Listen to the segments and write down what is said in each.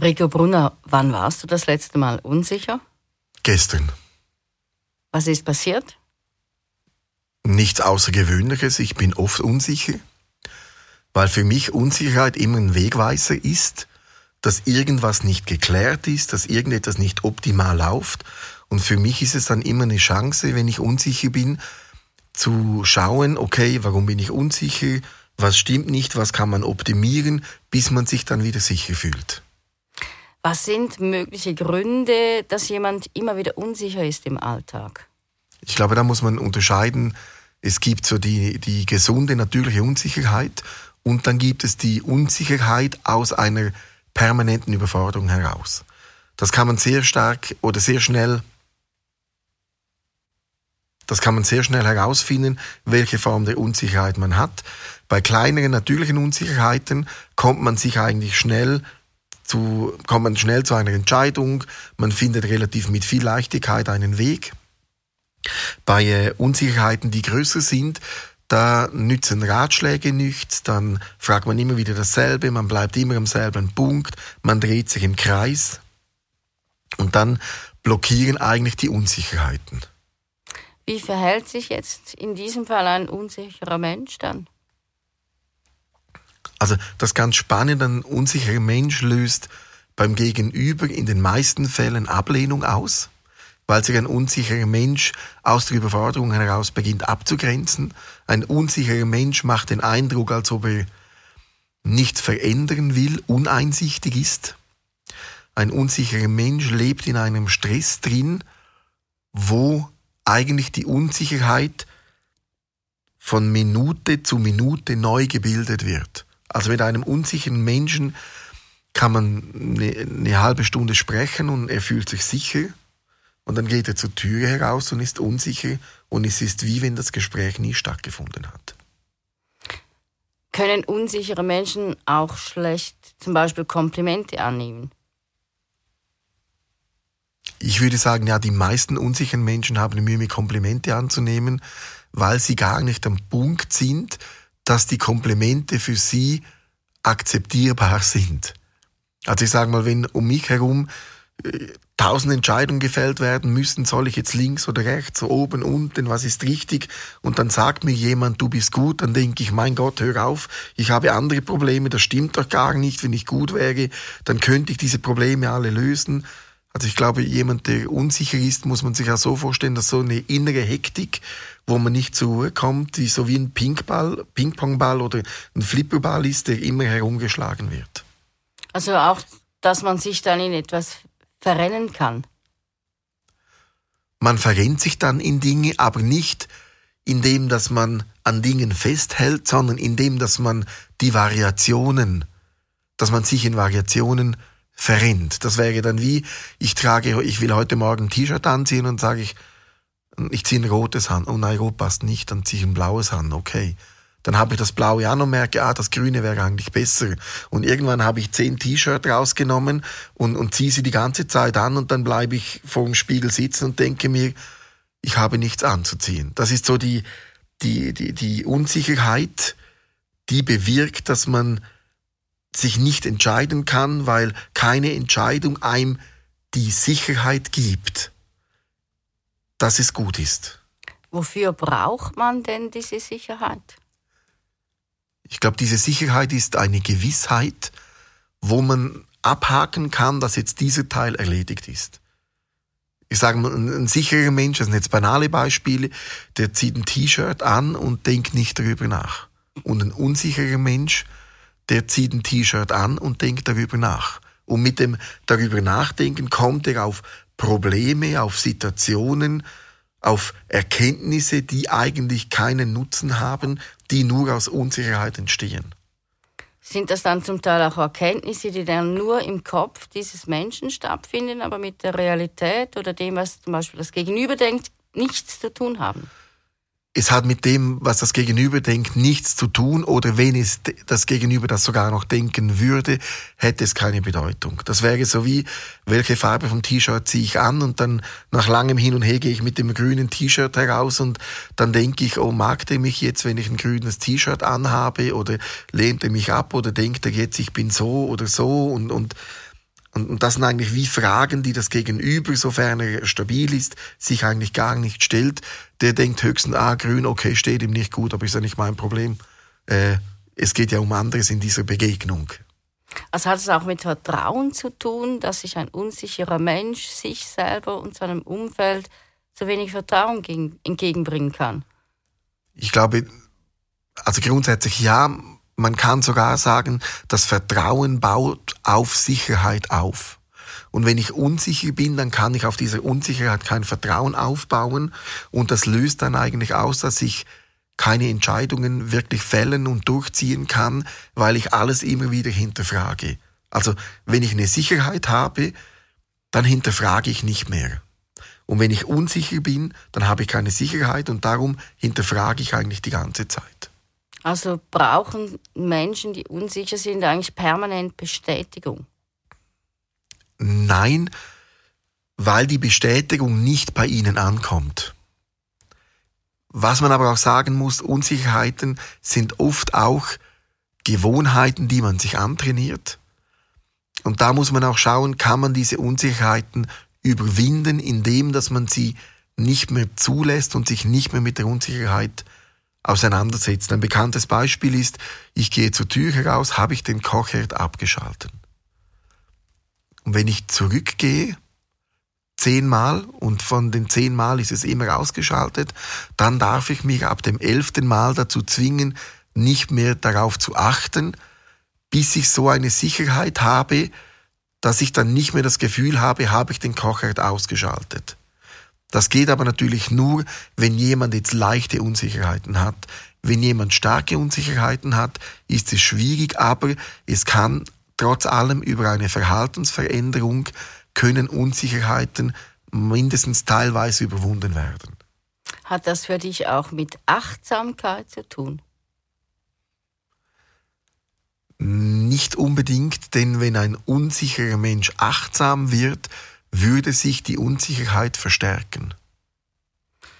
Rico Brunner, wann warst du das letzte Mal unsicher? Gestern. Was ist passiert? Nichts Außergewöhnliches. Ich bin oft unsicher, weil für mich Unsicherheit immer ein Wegweiser ist, dass irgendwas nicht geklärt ist, dass irgendetwas nicht optimal läuft. Und für mich ist es dann immer eine Chance, wenn ich unsicher bin, zu schauen, okay, warum bin ich unsicher, was stimmt nicht, was kann man optimieren, bis man sich dann wieder sicher fühlt. Was sind mögliche Gründe, dass jemand immer wieder unsicher ist im Alltag? Ich glaube, da muss man unterscheiden. Es gibt so die, die gesunde, natürliche Unsicherheit und dann gibt es die Unsicherheit aus einer permanenten Überforderung heraus. Das kann man sehr stark oder sehr schnell das kann man sehr schnell herausfinden, welche Form der Unsicherheit man hat. Bei kleineren natürlichen Unsicherheiten kommt man sich eigentlich schnell zu, kommt man schnell zu einer Entscheidung. Man findet relativ mit viel Leichtigkeit einen Weg. Bei äh, Unsicherheiten, die größer sind, da nützen Ratschläge nichts, dann fragt man immer wieder dasselbe, man bleibt immer am selben Punkt, man dreht sich im Kreis und dann blockieren eigentlich die Unsicherheiten. Wie verhält sich jetzt in diesem Fall ein unsicherer Mensch dann? Also das ganz Spannende, ein unsicherer Mensch löst beim Gegenüber in den meisten Fällen Ablehnung aus, weil sich ein unsicherer Mensch aus der Überforderung heraus beginnt abzugrenzen. Ein unsicherer Mensch macht den Eindruck, als ob er nichts verändern will, uneinsichtig ist. Ein unsicherer Mensch lebt in einem Stress drin, wo eigentlich die Unsicherheit von Minute zu Minute neu gebildet wird. Also mit einem unsicheren Menschen kann man eine, eine, halbe Stunde sprechen und er fühlt sich sicher und dann geht er zur Türe heraus und ist unsicher und es ist wie wenn das Gespräch nie stattgefunden hat. Können unsichere Menschen auch schlecht zum Beispiel Komplimente annehmen? Ich würde sagen, ja, die meisten unsicheren Menschen haben Mühe, mit Komplimente anzunehmen, weil sie gar nicht am Punkt sind, dass die Komplimente für sie akzeptierbar sind. Also ich sage mal, wenn um mich herum äh, tausend Entscheidungen gefällt werden müssen, soll ich jetzt links oder rechts, oben, unten, was ist richtig? Und dann sagt mir jemand, du bist gut, dann denke ich, mein Gott, hör auf, ich habe andere Probleme, das stimmt doch gar nicht, wenn ich gut wäre, dann könnte ich diese Probleme alle lösen. Also ich glaube, jemand, der unsicher ist, muss man sich auch so vorstellen, dass so eine innere Hektik, wo man nicht zur Ruhe kommt, die so wie ein Pinkball, Pingpongball oder ein Flipperball ist, der immer herumgeschlagen wird. Also auch, dass man sich dann in etwas verrennen kann. Man verrennt sich dann in Dinge, aber nicht indem, dass man an Dingen festhält, sondern indem, dass man die Variationen, dass man sich in Variationen verrennt. Das wäre dann wie, ich trage, ich will heute Morgen ein T-Shirt anziehen und sage ich, ich ziehe ein rotes an. Oh nein, rot passt nicht, dann ziehe ich ein blaues an. Okay. Dann habe ich das blaue an und merke, ah, das grüne wäre eigentlich besser. Und irgendwann habe ich zehn T-Shirt rausgenommen und, und ziehe sie die ganze Zeit an und dann bleibe ich vor dem Spiegel sitzen und denke mir, ich habe nichts anzuziehen. Das ist so die, die, die, die Unsicherheit, die bewirkt, dass man sich nicht entscheiden kann, weil keine Entscheidung einem die Sicherheit gibt, dass es gut ist. Wofür braucht man denn diese Sicherheit? Ich glaube, diese Sicherheit ist eine Gewissheit, wo man abhaken kann, dass jetzt dieser Teil erledigt ist. Ich sage mal, ein sicherer Mensch, das sind jetzt banale Beispiele, der zieht ein T-Shirt an und denkt nicht darüber nach. Und ein unsicherer Mensch, der zieht ein T-Shirt an und denkt darüber nach. Und mit dem darüber nachdenken kommt er auf Probleme, auf Situationen, auf Erkenntnisse, die eigentlich keinen Nutzen haben, die nur aus Unsicherheit entstehen. Sind das dann zum Teil auch Erkenntnisse, die dann nur im Kopf dieses Menschen stattfinden, aber mit der Realität oder dem, was zum Beispiel das Gegenüber denkt, nichts zu tun haben? Es hat mit dem, was das Gegenüber denkt, nichts zu tun. Oder wenn es das Gegenüber das sogar noch denken würde, hätte es keine Bedeutung. Das wäre so wie, welche Farbe vom T-Shirt ziehe ich an? Und dann nach langem Hin und Her gehe ich mit dem grünen T-Shirt heraus und dann denke ich, oh, mag der mich jetzt, wenn ich ein grünes T-Shirt anhabe? Oder lehnt er mich ab? Oder denkt er jetzt, ich bin so oder so? Und, und Und, das sind eigentlich wie Fragen, die das Gegenüber, sofern er stabil ist, sich eigentlich gar nicht stellt. Der denkt höchstens, ah, grün, okay, steht ihm nicht gut, aber ist ja nicht mein Problem. Äh, es geht ja um anderes in dieser Begegnung. Also hat es auch mit Vertrauen zu tun, dass sich ein unsicherer Mensch sich selber und seinem Umfeld so wenig Vertrauen entgegenbringen kann? Ich glaube, also grundsätzlich ja, man kann sogar sagen, das Vertrauen baut auf Sicherheit auf. Und wenn ich unsicher bin, dann kann ich auf dieser Unsicherheit kein Vertrauen aufbauen. Und das löst dann eigentlich aus, dass ich keine Entscheidungen wirklich fällen und durchziehen kann, weil ich alles immer wieder hinterfrage. Also wenn ich eine Sicherheit habe, dann hinterfrage ich nicht mehr. Und wenn ich unsicher bin, dann habe ich keine Sicherheit und darum hinterfrage ich eigentlich die ganze Zeit. Also brauchen Menschen, die unsicher sind, eigentlich permanent Bestätigung? Nein, weil die Bestätigung nicht bei ihnen ankommt. Was man aber auch sagen muss, Unsicherheiten sind oft auch Gewohnheiten, die man sich antrainiert. Und da muss man auch schauen, kann man diese Unsicherheiten überwinden, indem dass man sie nicht mehr zulässt und sich nicht mehr mit der Unsicherheit auseinandersetzt. Ein bekanntes Beispiel ist, ich gehe zur Tür heraus, habe ich den Kochherd abgeschalten. Und wenn ich zurückgehe, zehnmal und von den zehnmal ist es immer ausgeschaltet, dann darf ich mich ab dem elften Mal dazu zwingen, nicht mehr darauf zu achten, bis ich so eine Sicherheit habe, dass ich dann nicht mehr das Gefühl habe, habe ich den Kochherd ausgeschaltet. Das geht aber natürlich nur, wenn jemand jetzt leichte Unsicherheiten hat. Wenn jemand starke Unsicherheiten hat, ist es schwierig, aber es kann trotz allem über eine Verhaltensveränderung können Unsicherheiten mindestens teilweise überwunden werden. Hat das für dich auch mit Achtsamkeit zu tun? Nicht unbedingt, denn wenn ein unsicherer Mensch achtsam wird, würde sich die Unsicherheit verstärken.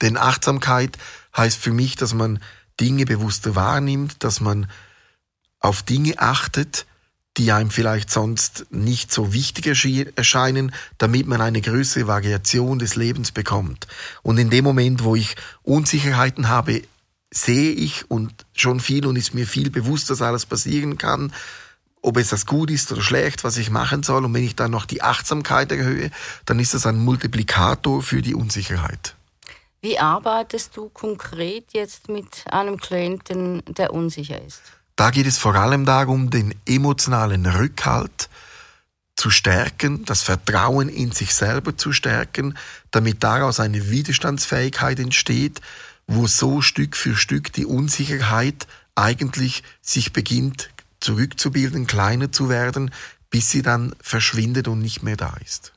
Denn Achtsamkeit heißt für mich, dass man Dinge bewusster wahrnimmt, dass man auf Dinge achtet, die einem vielleicht sonst nicht so wichtig erscheinen, damit man eine größere Variation des Lebens bekommt. Und in dem Moment, wo ich Unsicherheiten habe, sehe ich und schon viel und ist mir viel bewusst, dass alles passieren kann, ob es das gut ist oder schlecht, was ich machen soll. Und wenn ich dann noch die Achtsamkeit erhöhe, dann ist das ein Multiplikator für die Unsicherheit. Wie arbeitest du konkret jetzt mit einem Klienten, der unsicher ist? Da geht es vor allem darum, den emotionalen Rückhalt zu stärken, das Vertrauen in sich selber zu stärken, damit daraus eine Widerstandsfähigkeit entsteht, wo so Stück für Stück die Unsicherheit eigentlich sich beginnt zurückzubilden, kleiner zu werden, bis sie dann verschwindet und nicht mehr da ist.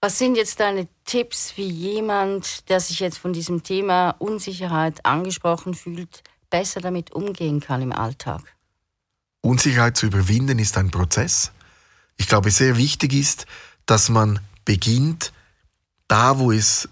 Was sind jetzt deine Tipps, wie jemand, der sich jetzt von diesem Thema Unsicherheit angesprochen fühlt, besser damit umgehen kann im Alltag? Unsicherheit zu überwinden ist ein Prozess. Ich glaube, sehr wichtig ist, dass man beginnt, da wo es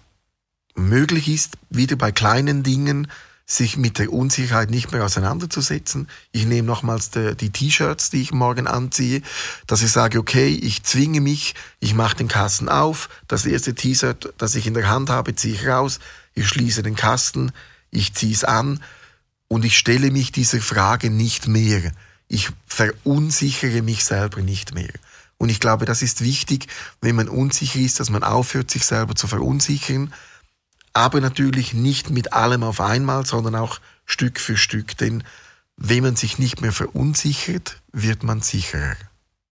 möglich ist, wieder bei kleinen Dingen sich mit der Unsicherheit nicht mehr auseinanderzusetzen. Ich nehme nochmals die T-Shirts, die ich morgen anziehe, dass ich sage, okay, ich zwinge mich, ich mache den Kasten auf, das erste T-Shirt, das ich in der Hand habe, ziehe ich raus, ich schließe den Kasten, ich ziehe es an und ich stelle mich dieser Frage nicht mehr. Ich verunsichere mich selber nicht mehr. Und ich glaube, das ist wichtig, wenn man unsicher ist, dass man aufhört, sich selber zu verunsichern, aber natürlich nicht mit allem auf einmal, sondern auch Stück für Stück. Denn wenn man sich nicht mehr verunsichert, wird man sicherer.